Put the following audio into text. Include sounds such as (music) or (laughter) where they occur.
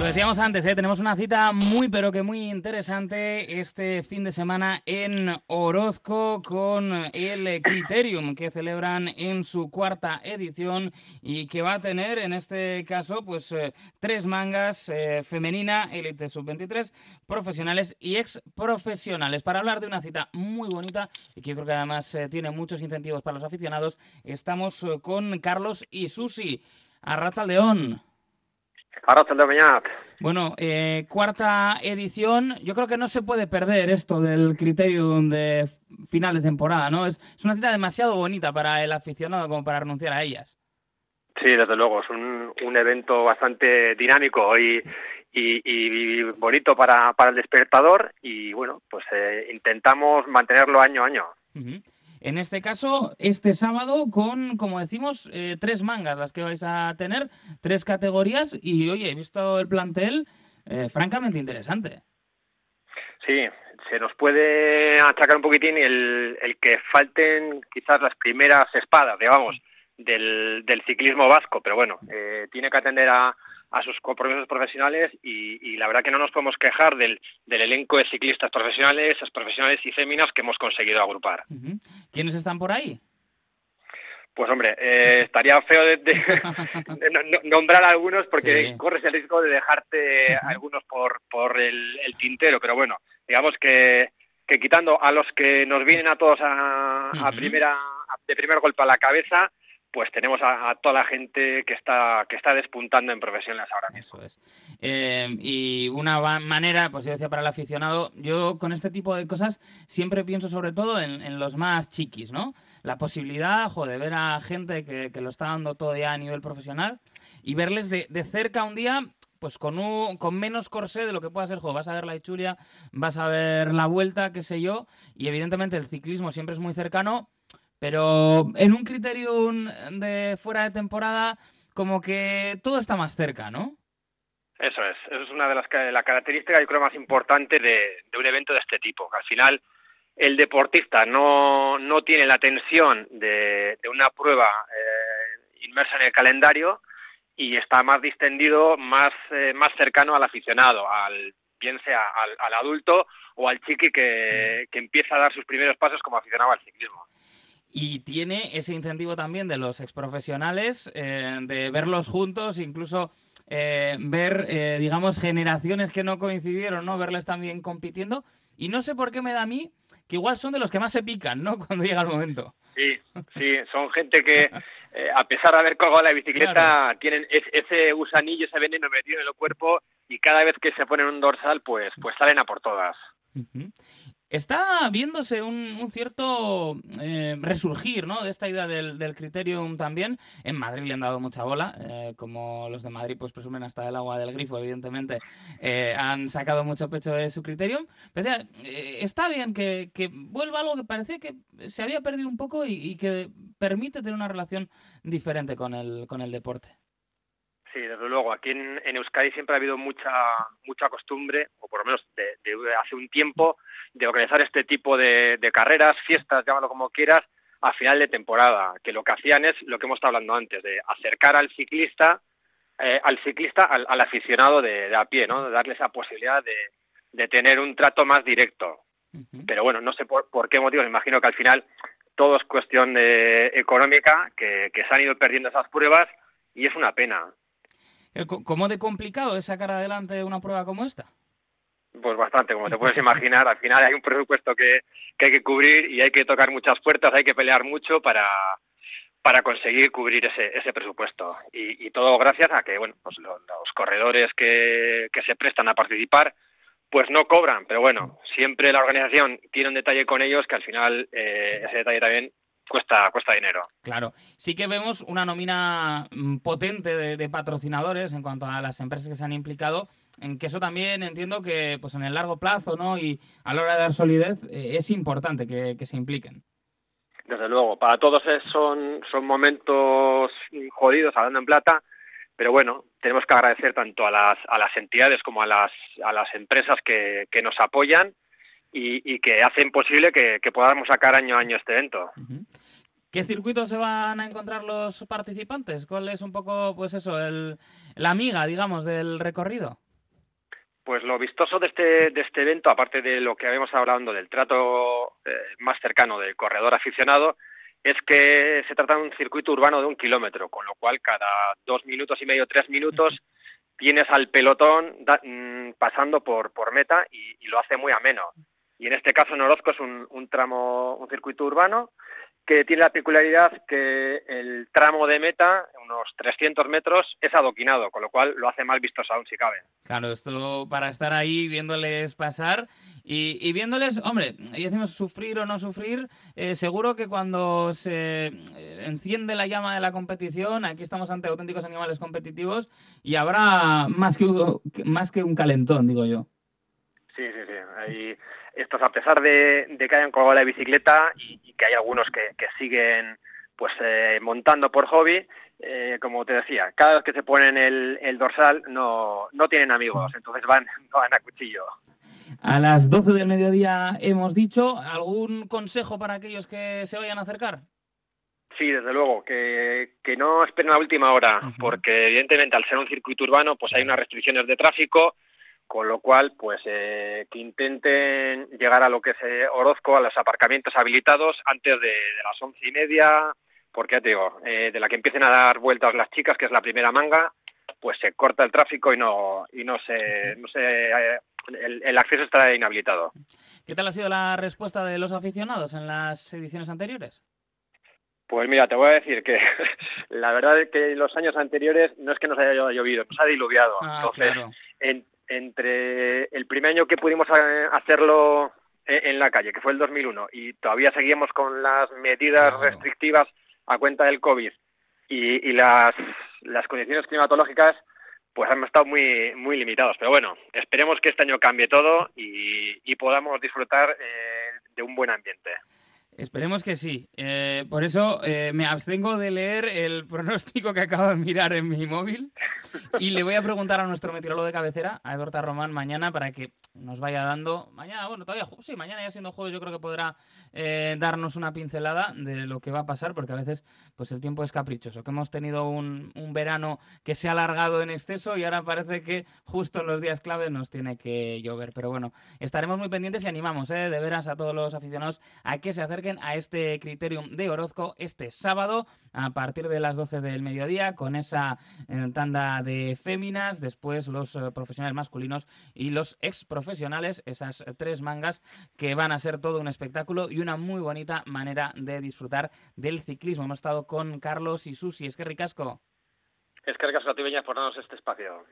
Lo decíamos antes, ¿eh? tenemos una cita muy pero que muy interesante este fin de semana en Orozco con el Criterium que celebran en su cuarta edición y que va a tener en este caso pues eh, tres mangas eh, femenina, élite sub-23, profesionales y ex profesionales. Para hablar de una cita muy bonita y que yo creo que además eh, tiene muchos incentivos para los aficionados, estamos eh, con Carlos y Susi. Arrachaldeón. Bueno, eh, cuarta edición. Yo creo que no se puede perder esto del Criterium de final de temporada, ¿no? Es, es una cita demasiado bonita para el aficionado como para renunciar a ellas. Sí, desde luego, es un, un evento bastante dinámico y, y, y bonito para, para el despertador y bueno, pues eh, intentamos mantenerlo año a año. Ujú. En este caso, este sábado con, como decimos, eh, tres mangas las que vais a tener, tres categorías y, oye, he visto el plantel eh, francamente interesante. Sí, se nos puede achacar un poquitín el, el que falten quizás las primeras espadas, digamos, del, del ciclismo vasco, pero bueno, eh, tiene que atender a, a sus compromisos profesionales y, y la verdad que no nos podemos quejar del, del elenco de ciclistas profesionales, profesionales y féminas que hemos conseguido agrupar. ¿Quiénes están por ahí? Pues hombre, eh, (laughs) estaría feo de, de- de no- no- nombrar a algunos porque Sí. corres el riesgo de dejarte algunos por, por el, el tintero, pero bueno, digamos que, que quitando a los que nos vienen a todos a, a primera de primer golpe a la cabeza, pues tenemos a, toda la gente que está que está despuntando en profesiones ahora mismo. Eso es. Eh, y una manera, pues yo decía para el aficionado, yo con este tipo de cosas siempre pienso sobre todo en, los más chiquis, ¿no? La posibilidad, jo, de ver a gente que, que lo está dando todo ya a nivel profesional y verles de, de cerca un día, pues con, un, con menos corsé de lo que pueda ser, jo, vas a ver la Ichulia, vas a ver la vuelta, qué sé yo, y evidentemente el ciclismo siempre es muy cercano, pero en un criterio de fuera de temporada, como que todo está más cerca, ¿no? Eso es, eso es una de las ca- la características yo creo más importante de, de un evento de este tipo, que al final el deportista no, no tiene la tensión de, de una prueba eh, inmersa en el calendario y está más distendido, más, eh, más cercano al aficionado, al bien sea al, al adulto o al chiqui que, que empieza a dar sus primeros pasos como aficionado al ciclismo. Y tiene ese incentivo también de los exprofesionales, eh, de verlos juntos, incluso eh, ver, eh, digamos, generaciones que no coincidieron, ¿no? Verles también compitiendo. Y no sé por qué me da a mí que igual son de los que más se pican, ¿no? (laughs) Cuando llega el momento. Sí, sí, son gente que eh, a pesar de haber colgado la bicicleta Claro. tienen es- ese gusanillo, ese veneno metido en el cuerpo y cada vez que se ponen un dorsal pues pues salen a por todas. Ujú. Está viéndose un, cierto eh, resurgir ¿no? de esta idea del, criterium también. En Madrid le han dado mucha bola, eh, como los de Madrid pues presumen hasta el agua del grifo, evidentemente, eh, han sacado mucho pecho de su criterium. Pero decía, eh, está bien que, vuelva algo que parecía que se había perdido un poco y, que permite tener una relación diferente con el, con el deporte. Sí, desde luego. Aquí en, en Euskadi siempre ha habido mucha mucha costumbre, o por lo menos de, de hace un tiempo, de organizar este tipo de, de carreras, fiestas, llámalo como quieras, a final de temporada. Que lo que hacían es lo que hemos estado hablando antes, de acercar al ciclista, eh, al ciclista, al, al aficionado de, de a pie, ¿no? De darle esa posibilidad de, de tener un trato más directo. Pero bueno, no sé por, por qué motivo, me imagino que al final todo es cuestión de, económica, que, que se han ido perdiendo esas pruebas y es una pena. Eh, ¿Cómo de complicado es sacar adelante una prueba como esta? Pues bastante, como te puedes imaginar, al final hay un presupuesto que, que hay que cubrir y hay que tocar muchas puertas, hay que pelear mucho para, para conseguir cubrir ese, ese presupuesto. Y, y todo gracias a que bueno, pues lo- los corredores que, que se prestan a participar pues no cobran, pero bueno, siempre la organización tiene un detalle con ellos que al final eh, ese detalle también cuesta, cuesta dinero. Claro, sí que vemos una nómina mm, potente de patrocinadores en cuanto a las empresas que se han implicado, en que eso también entiendo que pues en el largo plazo ¿no? y a la hora de dar solidez eh, es importante que, que se impliquen. Desde luego, para todos es- son, son momentos jodidos hablando en plata, pero bueno, tenemos que agradecer tanto a las, a las entidades como a las, a las empresas que, que nos apoyan y, y que hacen posible que, que podamos sacar año a año este evento. ¿Qué circuitos se van a encontrar los participantes? ¿Cuál es un poco, pues eso, el, la amiga, digamos, del recorrido? Pues lo vistoso de este, de este evento, aparte de lo que habíamos hablando del trato eh, más cercano del corredor aficionado, es que se trata de un circuito urbano de un kilómetro, con lo cual cada dos minutos y medio, tres minutos, tienes al pelotón mm, pasando por, por meta y, lo hace muy ameno. Y en este caso en Orozco es un, un tramo, un circuito urbano que tiene la peculiaridad que el tramo de meta, unos 300 metros, es adoquinado, con lo cual lo hace mal vistoso aún si cabe. Claro, esto para estar ahí viéndoles pasar y, viéndoles, hombre, y decimos sufrir o no sufrir, eh, seguro que cuando se eh, enciende la llama de la competición, aquí estamos ante auténticos animales competitivos y habrá más que, más que un calentón, digo yo. Sí, sí, sí. Hay estos, a pesar de, que hayan colgado la bicicleta y, que hay algunos que, siguen pues eh, montando por hobby, eh, como te decía, cada vez que se ponen el, el dorsal no, no tienen amigos, entonces van, (laughs) van a cuchillo. A las 12 del mediodía hemos dicho, ¿algún consejo para aquellos que se vayan a acercar? Sí, desde luego, que, que no esperen la última hora, porque evidentemente al ser un circuito urbano pues hay unas restricciones de tráfico, con lo cual pues eh, que intenten llegar a lo que es eh, Orozco, a los aparcamientos habilitados antes de, las once y media, porque ya te digo, eh, de la que empiecen a dar vueltas las chicas, que es la primera manga, pues se corta el tráfico y no y no se, no se el, el, acceso estará inhabilitado. ¿Qué tal ha sido la respuesta de los aficionados en las ediciones anteriores? Pues mira, te voy a decir que (laughs) la verdad es que en los años anteriores no es que nos haya llovido, nos ha diluviado. Ah, Entonces, en, entre el primer año que pudimos eh, hacerlo eh, en la calle, que fue el 2001, y todavía seguíamos con las medidas restrictivas a cuenta del COVID y, las, las condiciones climatológicas, pues hemos estado muy, muy limitados. Pero bueno, esperemos que este año cambie todo y, podamos disfrutar eh, de un buen ambiente. Esperemos que sí. Eh, por eso eh, me abstengo de leer el pronóstico que acabo de mirar en mi móvil y le voy a preguntar a nuestro meteorólogo de cabecera, a Eduardo Román, mañana para que nos vaya dando. Mañana, bueno, todavía, sí, mañana ya siendo jueves, yo creo que podrá eh, darnos una pincelada de lo que va a pasar, porque a veces pues el tiempo es caprichoso. Que hemos tenido un, un verano que se ha alargado en exceso y ahora parece que justo en los días clave nos tiene que llover. Pero bueno, estaremos muy pendientes y animamos de veras a todos los aficionados a que se acerquen a este Criterium de Orozco este sábado a partir de las 12 del mediodía con esa eh, tanda de féminas, después los eh, profesionales masculinos y los ex profesionales, esas tres mangas que van a ser todo un espectáculo y una muy bonita manera de disfrutar del ciclismo. Hemos estado con Carlos y Susi, es que ricasco. Es que ricasco a ti, por darnos este espacio.